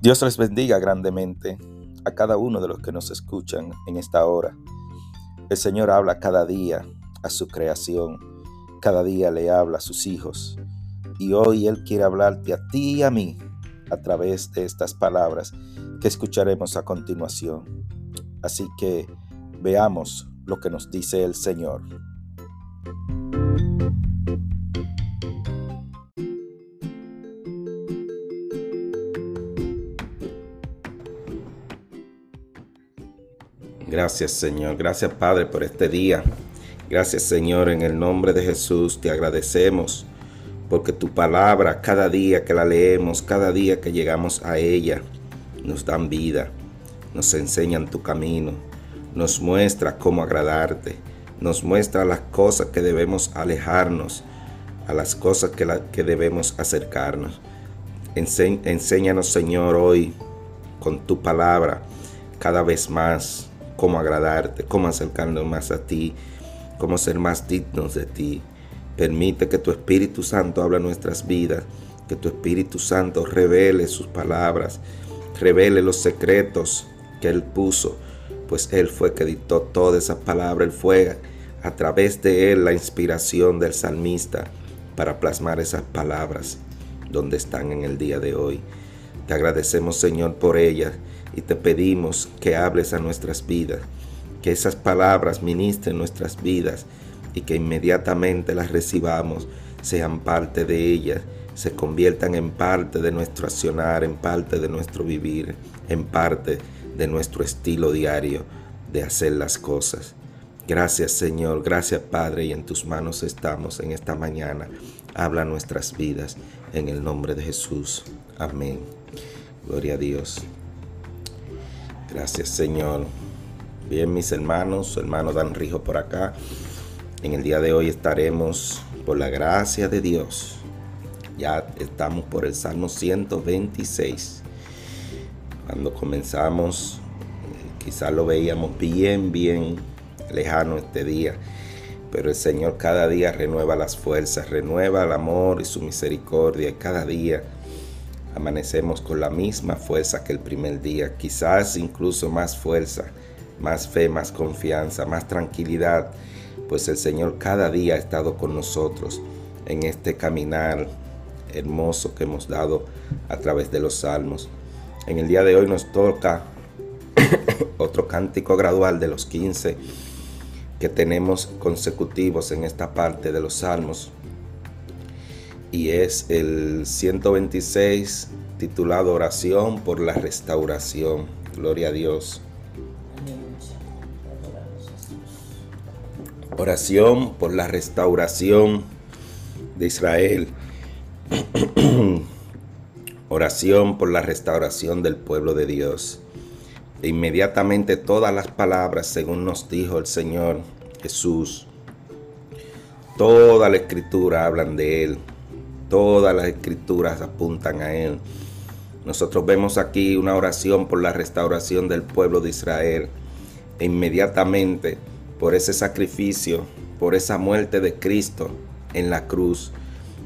Dios les bendiga grandemente a cada uno de los que nos escuchan en esta hora. El Señor habla cada día a su creación, cada día le habla a sus hijos. Y hoy Él quiere hablarte a ti y a mí a través de estas palabras que escucharemos a continuación. Así que veamos lo que nos dice el Señor. Gracias Señor, gracias Padre por este día. Gracias Señor, en el nombre de Jesús te agradecemos porque tu palabra cada día que la leemos, cada día que llegamos a ella, nos dan vida, nos enseñan tu camino, nos muestra cómo agradarte, nos muestra las cosas que debemos alejarnos, a las cosas que, que debemos acercarnos. enséñanos Señor hoy con tu palabra cada vez más cómo agradarte, cómo acercarnos más a ti, cómo ser más dignos de ti. Permite que tu Espíritu Santo hable nuestras vidas, que tu Espíritu Santo revele sus palabras, revele los secretos que Él puso, pues Él fue que dictó todas esas palabras, Él fue a través de Él la inspiración del salmista para plasmar esas palabras donde están en el día de hoy. Te agradecemos Señor por ellas y te pedimos que hables a nuestras vidas, que esas palabras ministren nuestras vidas y que inmediatamente las recibamos, sean parte de ellas, se conviertan en parte de nuestro accionar, en parte de nuestro vivir, en parte de nuestro estilo diario de hacer las cosas. Gracias Señor, gracias Padre, y en tus manos estamos en esta mañana. Habla nuestras vidas en el nombre de Jesús. Amén. Gloria a Dios. Gracias Señor. Bien mis hermanos, hermano Dan Rijo por acá. En el día de hoy estaremos por la gracia de Dios. Ya estamos por el Salmo 126. Cuando comenzamos, quizás lo veíamos bien, bien lejano este día. Pero el Señor cada día renueva las fuerzas, renueva el amor y su misericordia. Cada día amanecemos con la misma fuerza que el primer día, quizás incluso más fuerza, más fe, más confianza, más tranquilidad, pues el Señor cada día ha estado con nosotros en este caminar hermoso que hemos dado a través de los salmos. En el día de hoy nos toca otro cántico gradual de los 15 que tenemos consecutivos en esta parte de los salmos y es el 126 titulado Oración por la Restauración. Gloria a Dios. Oración por la restauración de Israel. Oración por la restauración del pueblo de Dios. E inmediatamente todas las palabras, según nos dijo el Señor Jesús, toda la escritura hablan de Él Todas las escrituras apuntan a Él. Nosotros vemos aquí una oración por la restauración del pueblo de Israel. E inmediatamente por ese sacrificio, por esa muerte de Cristo en la cruz,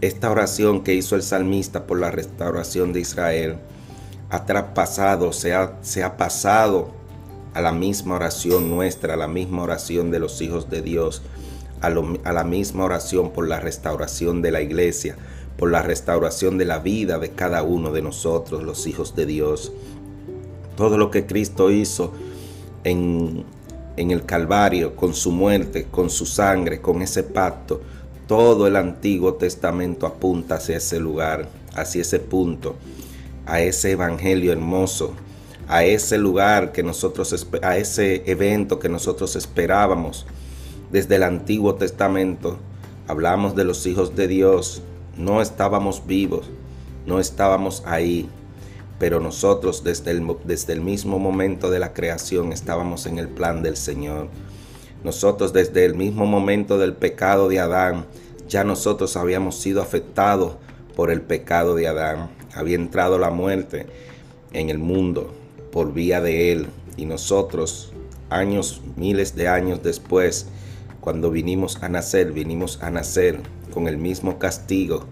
esta oración que hizo el salmista por la restauración de Israel ha traspasado, se ha, se ha pasado a la misma oración nuestra, a la misma oración de los hijos de Dios, a, a la misma oración por la restauración de la iglesia, por la restauración de la vida de cada uno de nosotros, los hijos de Dios. Todo lo que Cristo hizo en, en el Calvario, con su muerte, con su sangre, con ese pacto, todo el Antiguo Testamento apunta hacia ese lugar, hacia ese punto, a ese evangelio hermoso, a ese lugar que nosotros, a ese evento que nosotros esperábamos desde el Antiguo Testamento. Hablamos de los hijos de Dios, no estábamos vivos, no estábamos ahí, pero nosotros desde el, desde el mismo momento de la creación estábamos en el plan del Señor. Nosotros desde el mismo momento del pecado de Adán, ya nosotros habíamos sido afectados por el pecado de Adán. Había entrado la muerte en el mundo por vía de él. Y nosotros, años, miles de años después, cuando vinimos a nacer, vinimos a nacer con el mismo castigo,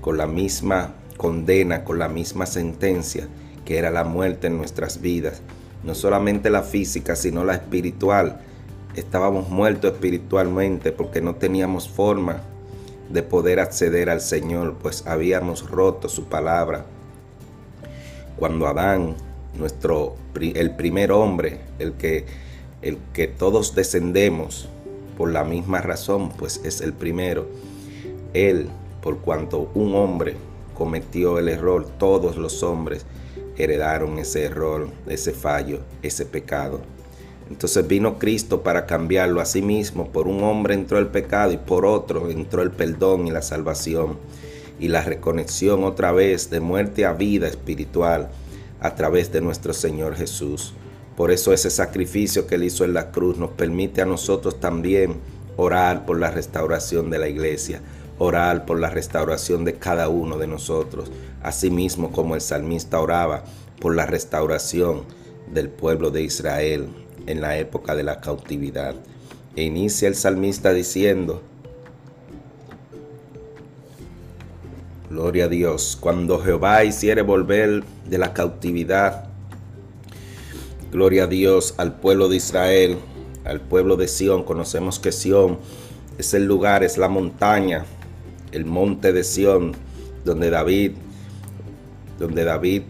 con la misma condena, con la misma sentencia que era la muerte en nuestras vidas. No solamente la física, sino la espiritual. Estábamos muertos espiritualmente porque no teníamos forma de poder acceder al Señor, pues habíamos roto su palabra. Cuando Adán, nuestro el primer hombre, el que el que todos descendemos por la misma razón, pues es el primero. Él, por cuanto un hombre cometió el error, todos los hombres heredaron ese error, ese fallo, ese pecado. Entonces vino Cristo para cambiarlo a sí mismo. Por un hombre entró el pecado y por otro entró el perdón y la salvación y la reconexión otra vez de muerte a vida espiritual a través de nuestro Señor Jesús. Por eso ese sacrificio que él hizo en la cruz nos permite a nosotros también orar por la restauración de la iglesia, orar por la restauración de cada uno de nosotros, asimismo como el salmista oraba por la restauración del pueblo de Israel en la época de la cautividad. E inicia el salmista diciendo, Gloria a Dios, cuando Jehová hiciere volver de la cautividad, gloria a Dios al pueblo de Israel, al pueblo de Sión. Conocemos que Sión es el lugar, es la montaña, el monte de Sión, donde David, donde David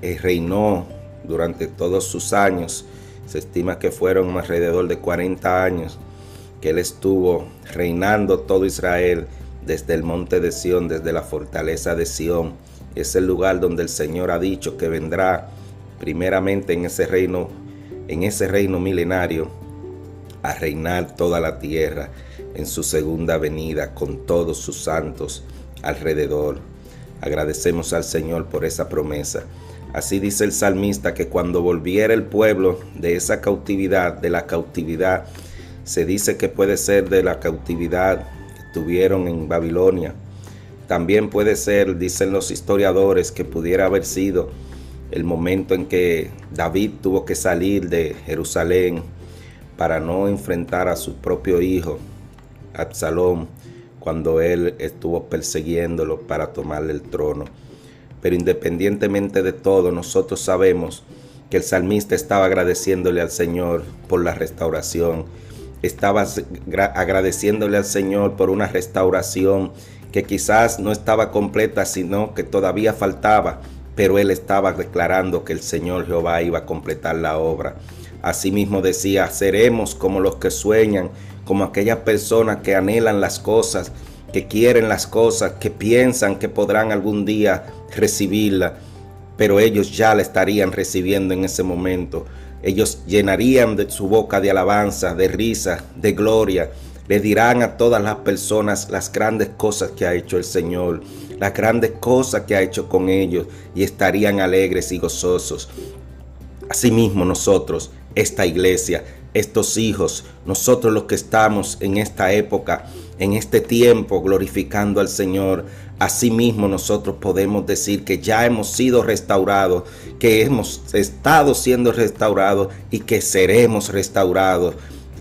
eh, reinó durante todos sus años se estima que fueron alrededor de 40 años que él estuvo reinando todo Israel desde el monte de Sión, desde la fortaleza de Sión. Es el lugar donde el Señor ha dicho que vendrá primeramente en ese reino, en ese reino milenario, a reinar toda la tierra en su segunda venida con todos sus santos alrededor. Agradecemos al Señor por esa promesa. Así dice el salmista que cuando volviera el pueblo de esa cautividad, de la cautividad, se dice que puede ser de la cautividad que tuvieron en Babilonia. También puede ser, dicen los historiadores, que pudiera haber sido el momento en que David tuvo que salir de Jerusalén para no enfrentar a su propio hijo, Absalón, cuando él estuvo persiguiéndolo para tomarle el trono. Pero independientemente de todo, nosotros sabemos que el salmista estaba agradeciéndole al Señor por la restauración. Estaba agradeciéndole al Señor por una restauración que quizás no estaba completa, sino que todavía faltaba, pero él estaba declarando que el Señor Jehová iba a completar la obra. Asimismo decía, seremos como los que sueñan, como aquellas personas que anhelan las cosas, que quieren las cosas, que piensan que podrán algún día recibirla, pero ellos ya la estarían recibiendo en ese momento. Ellos llenarían de su boca de alabanza, de risa, de gloria. Le dirán a todas las personas las grandes cosas que ha hecho el Señor, las grandes cosas que ha hecho con ellos y estarían alegres y gozosos. Asimismo nosotros, esta iglesia, estos hijos, nosotros los que estamos en esta época, en este tiempo glorificando al Señor, asimismo nosotros podemos decir que ya hemos sido restaurados, que hemos estado siendo restaurados y que seremos restaurados.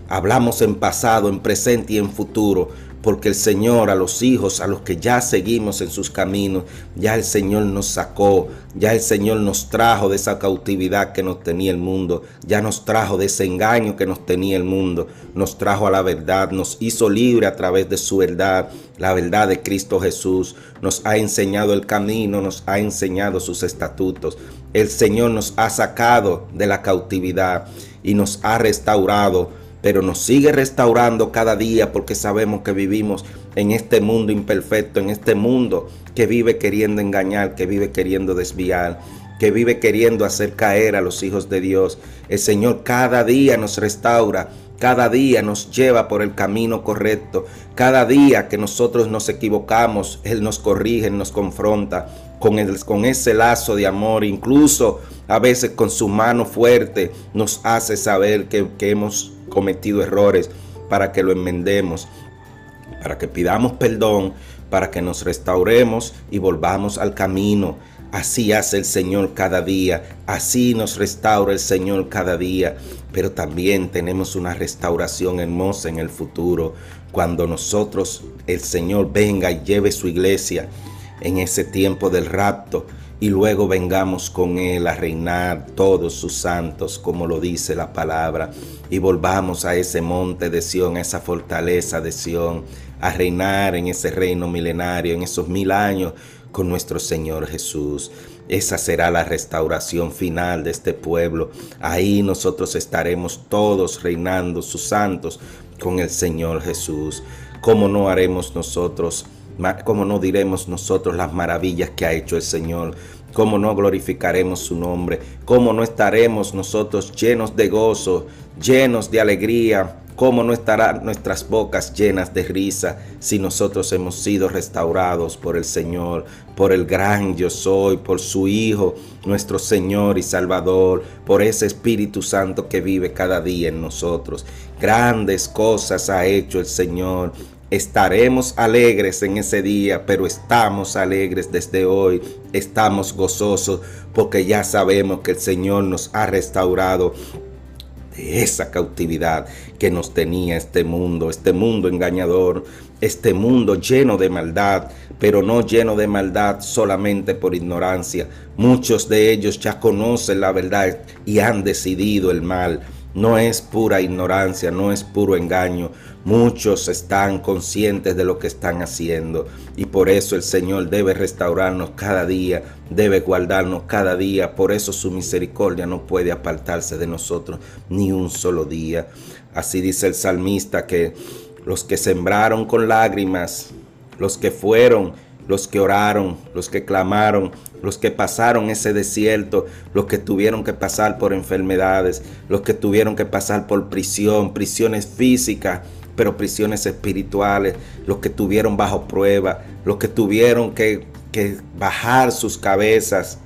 Hablamos en pasado, en presente y en futuro, porque el Señor a los hijos, a los que ya seguimos en sus caminos, ya el Señor nos sacó, ya el Señor nos trajo de esa cautividad que nos tenía el mundo, ya nos trajo de ese engaño que nos tenía el mundo, nos trajo a la verdad, nos hizo libre a través de su verdad, la verdad de Cristo Jesús, nos ha enseñado el camino, nos ha enseñado sus estatutos. El Señor nos ha sacado de la cautividad y nos ha restaurado pero nos sigue restaurando cada día porque sabemos que vivimos en este mundo imperfecto, en este mundo que vive queriendo engañar, que vive queriendo desviar, que vive queriendo hacer caer a los hijos de Dios. El Señor cada día nos restaura, cada día nos lleva por el camino correcto, cada día que nosotros nos equivocamos, Él nos corrige, nos confronta con, con ese lazo de amor, incluso a veces con su mano fuerte nos hace saber que, que hemos cometido errores, para que lo enmendemos, para que pidamos perdón, para que nos restauremos y volvamos al camino. Así hace el Señor cada día, así nos restaura el Señor cada día, pero también tenemos una restauración hermosa en el futuro, cuando nosotros, el Señor venga y lleve su iglesia en ese tiempo del rapto, y luego vengamos con Él a reinar todos sus santos, como lo dice la palabra, y volvamos a ese monte de Sión, a esa fortaleza de Sión, a reinar en ese reino milenario, en esos mil años con nuestro Señor Jesús. Esa será la restauración final de este pueblo. Ahí nosotros estaremos todos reinando sus santos con el Señor Jesús. ¿Cómo no haremos nosotros? ¿Cómo no diremos nosotros las maravillas que ha hecho el Señor? ¿Cómo no glorificaremos su nombre? ¿Cómo no estaremos nosotros llenos de gozo, llenos de alegría, ¿Cómo no estarán nuestras bocas llenas de risa si nosotros hemos sido restaurados por el Señor, por el gran yo soy, por su Hijo, nuestro Señor y Salvador, por ese Espíritu Santo que vive cada día en nosotros? Grandes cosas ha hecho el Señor. Estaremos alegres en ese día, pero estamos alegres desde hoy. Estamos gozosos porque ya sabemos que el Señor nos ha restaurado de esa cautividad que nos tenía este mundo, este mundo engañador, este mundo lleno de maldad, pero no lleno de maldad solamente por ignorancia. Muchos de ellos ya conocen la verdad y han decidido el mal. No es pura ignorancia, no es puro engaño. Muchos están conscientes de lo que están haciendo y por eso el Señor debe restaurarnos cada día, debe guardarnos cada día. Por eso su misericordia no puede apartarse de nosotros ni un solo día. Así dice el salmista que los que sembraron con lágrimas, los que fueron los que oraron, los que clamaron, los que pasaron ese desierto, los que tuvieron que pasar por enfermedades, los que tuvieron que pasar por prisión, prisiones físicas, pero prisiones espirituales, los que tuvieron bajo prueba, los que tuvieron que, que bajar sus cabezas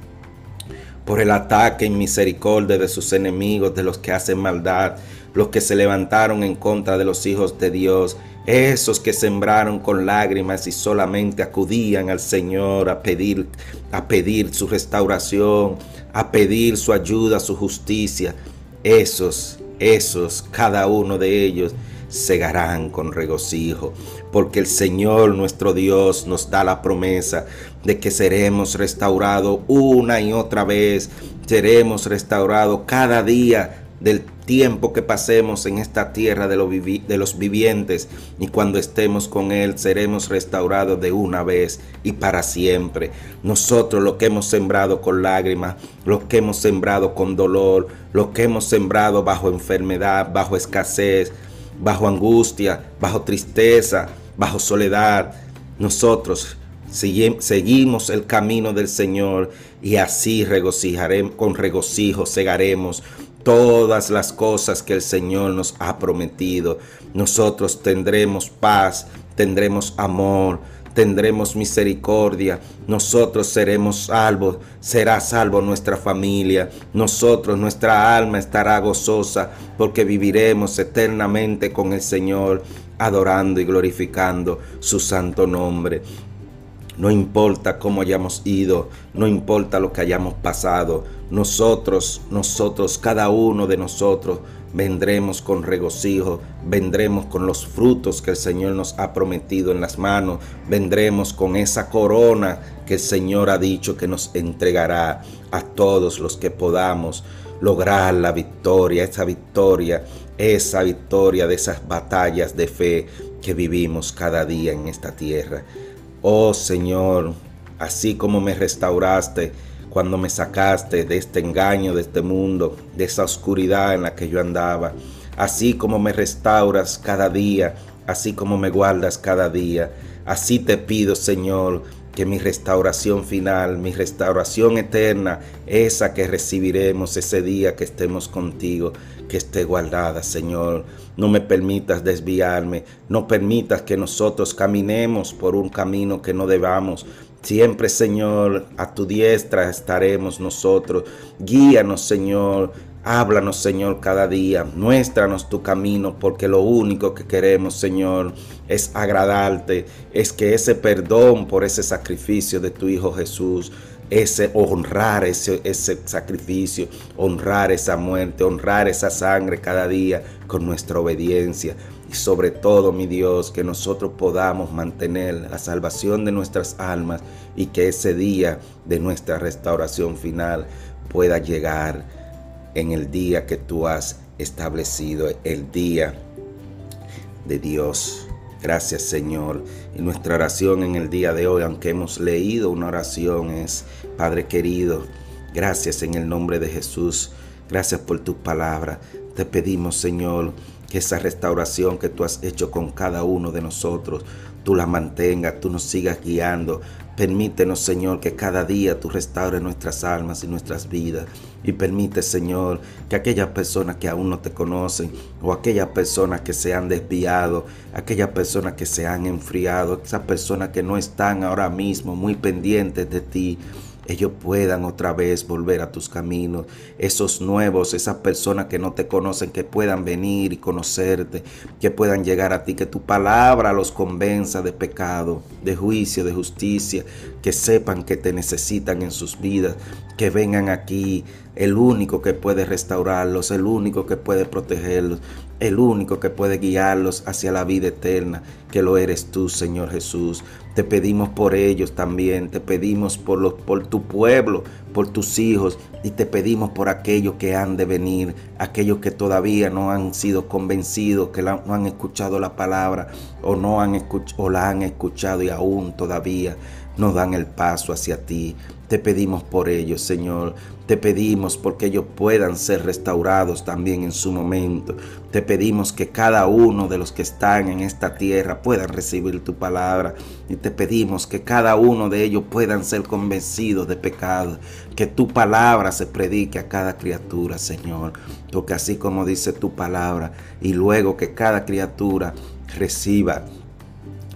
por el ataque en misericordia de sus enemigos, de los que hacen maldad, los que se levantaron en contra de los hijos de Dios, esos que sembraron con lágrimas y solamente acudían al Señor a pedir, a pedir su restauración, a pedir su ayuda, su justicia. Esos, esos, cada uno de ellos segarán con regocijo, porque el Señor nuestro Dios nos da la promesa de que seremos restaurados una y otra vez, seremos restaurados cada día del tiempo que pasemos en esta tierra de, los vivientes y cuando estemos con Él seremos restaurados de una vez y para siempre. Nosotros lo que hemos sembrado con lágrimas, lo que hemos sembrado con dolor, lo que hemos sembrado bajo enfermedad, bajo escasez, bajo angustia, bajo tristeza, bajo soledad, nosotros seguimos el camino del Señor y así regocijaremos, con regocijo segaremos todas las cosas que el Señor nos ha prometido. Nosotros tendremos paz, tendremos amor, tendremos misericordia, nosotros seremos salvos, será salvo nuestra familia, nosotros, nuestra alma estará gozosa, porque viviremos eternamente con el Señor, adorando y glorificando su santo nombre. No importa cómo hayamos ido, no importa lo que hayamos pasado, nosotros, nosotros, cada uno de nosotros vendremos con regocijo, vendremos con los frutos que el Señor nos ha prometido en las manos, vendremos con esa corona que el Señor ha dicho que nos entregará a todos los que podamos lograr la victoria, esa victoria, esa victoria de esas batallas de fe que vivimos cada día en esta tierra. Oh Señor, así como me restauraste cuando me sacaste de este engaño, de este mundo, de esa oscuridad en la que yo andaba, así como me restauras cada día, así como me guardas cada día, así te pido, Señor, que mi restauración final, mi restauración eterna, esa que recibiremos ese día que estemos contigo, que esté guardada, Señor. No me permitas desviarme, no permitas que nosotros caminemos por un camino que no debamos. Siempre, Señor, a tu diestra estaremos nosotros. Guíanos, Señor. Háblanos, Señor, cada día. Muéstranos tu camino, porque lo único que queremos, Señor, es agradarte. Es que ese perdón por ese sacrificio de tu Hijo Jesús ese honrar ese, ese sacrificio, honrar esa muerte, honrar esa sangre cada día con nuestra obediencia. y sobre todo, mi Dios, que nosotros podamos mantener la salvación de nuestras almas y que ese día de nuestra restauración final pueda llegar en el día que tú has establecido, el día de Dios. Gracias Señor. Y nuestra oración en el día de hoy, aunque hemos leído una oración, es, Padre querido, gracias en el nombre de Jesús. Gracias por tu palabra. Te pedimos, Señor, que esa restauración que tú has hecho con cada uno de nosotros, tú la mantengas, tú nos sigas guiando. Permítenos, Señor, que cada día tú restaures nuestras almas y nuestras vidas. Y permite, Señor, que aquellas personas que aún no te conocen o aquellas personas que se han desviado, aquellas personas que se han enfriado, esas personas que no están ahora mismo muy pendientes de ti, ellos puedan otra vez volver a tus caminos. Esos nuevos, esas personas que no te conocen, que puedan venir y conocerte, que puedan llegar a ti, que tu palabra los convenza de pecado, de juicio, de justicia, que sepan que te necesitan en sus vidas, que vengan aquí, el único que puede restaurarlos, el único que puede protegerlos, el único que puede guiarlos hacia la vida eterna, que lo eres tú, Señor Jesús. Te pedimos por ellos también, te pedimos por, los, por tu pueblo, por tus hijos y te pedimos por aquellos que han de venir, aquellos que todavía no han sido convencidos, que no han escuchado la palabra o, no han o la han escuchado y aún todavía no dan el paso hacia ti. Te pedimos por ellos, Señor. Te pedimos porque ellos puedan ser restaurados también en su momento. Te pedimos que cada uno de los que están en esta tierra puedan recibir tu palabra. Y te pedimos que cada uno de ellos puedan ser convencidos de pecado. Que tu palabra se predique a cada criatura, Señor. Porque así como dice tu palabra, y luego que cada criatura reciba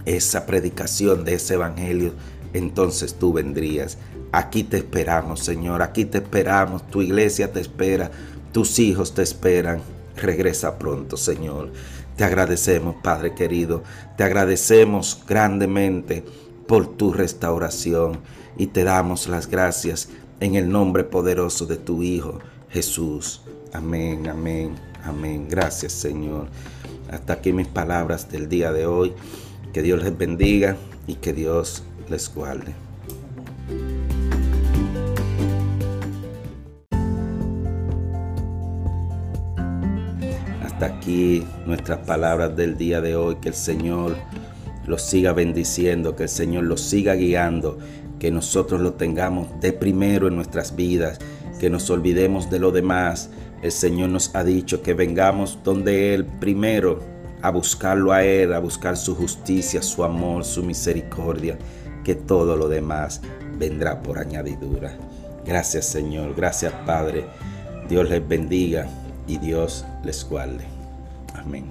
esa predicación de ese evangelio, entonces tú vendrías Aquí te esperamos, Señor, aquí te esperamos, tu iglesia te espera, tus hijos te esperan. Regresa pronto, Señor. Te agradecemos, Padre querido, te agradecemos grandemente por tu restauración y te damos las gracias en el nombre poderoso de tu Hijo, Jesús. Amén, amén, amén. Gracias, Señor. Hasta aquí mis palabras del día de hoy. Que Dios les bendiga y que Dios les guarde. Hasta aquí nuestras palabras del día de hoy. Que el Señor los siga bendiciendo, que el Señor los siga guiando, que nosotros lo tengamos de primero en nuestras vidas, que nos olvidemos de lo demás. El Señor nos ha dicho que vengamos donde Él primero a buscarlo a Él, a buscar su justicia, su amor, su misericordia, que todo lo demás vendrá por añadidura. Gracias Señor, gracias Padre. Dios les bendiga y Dios les guarde. Amén.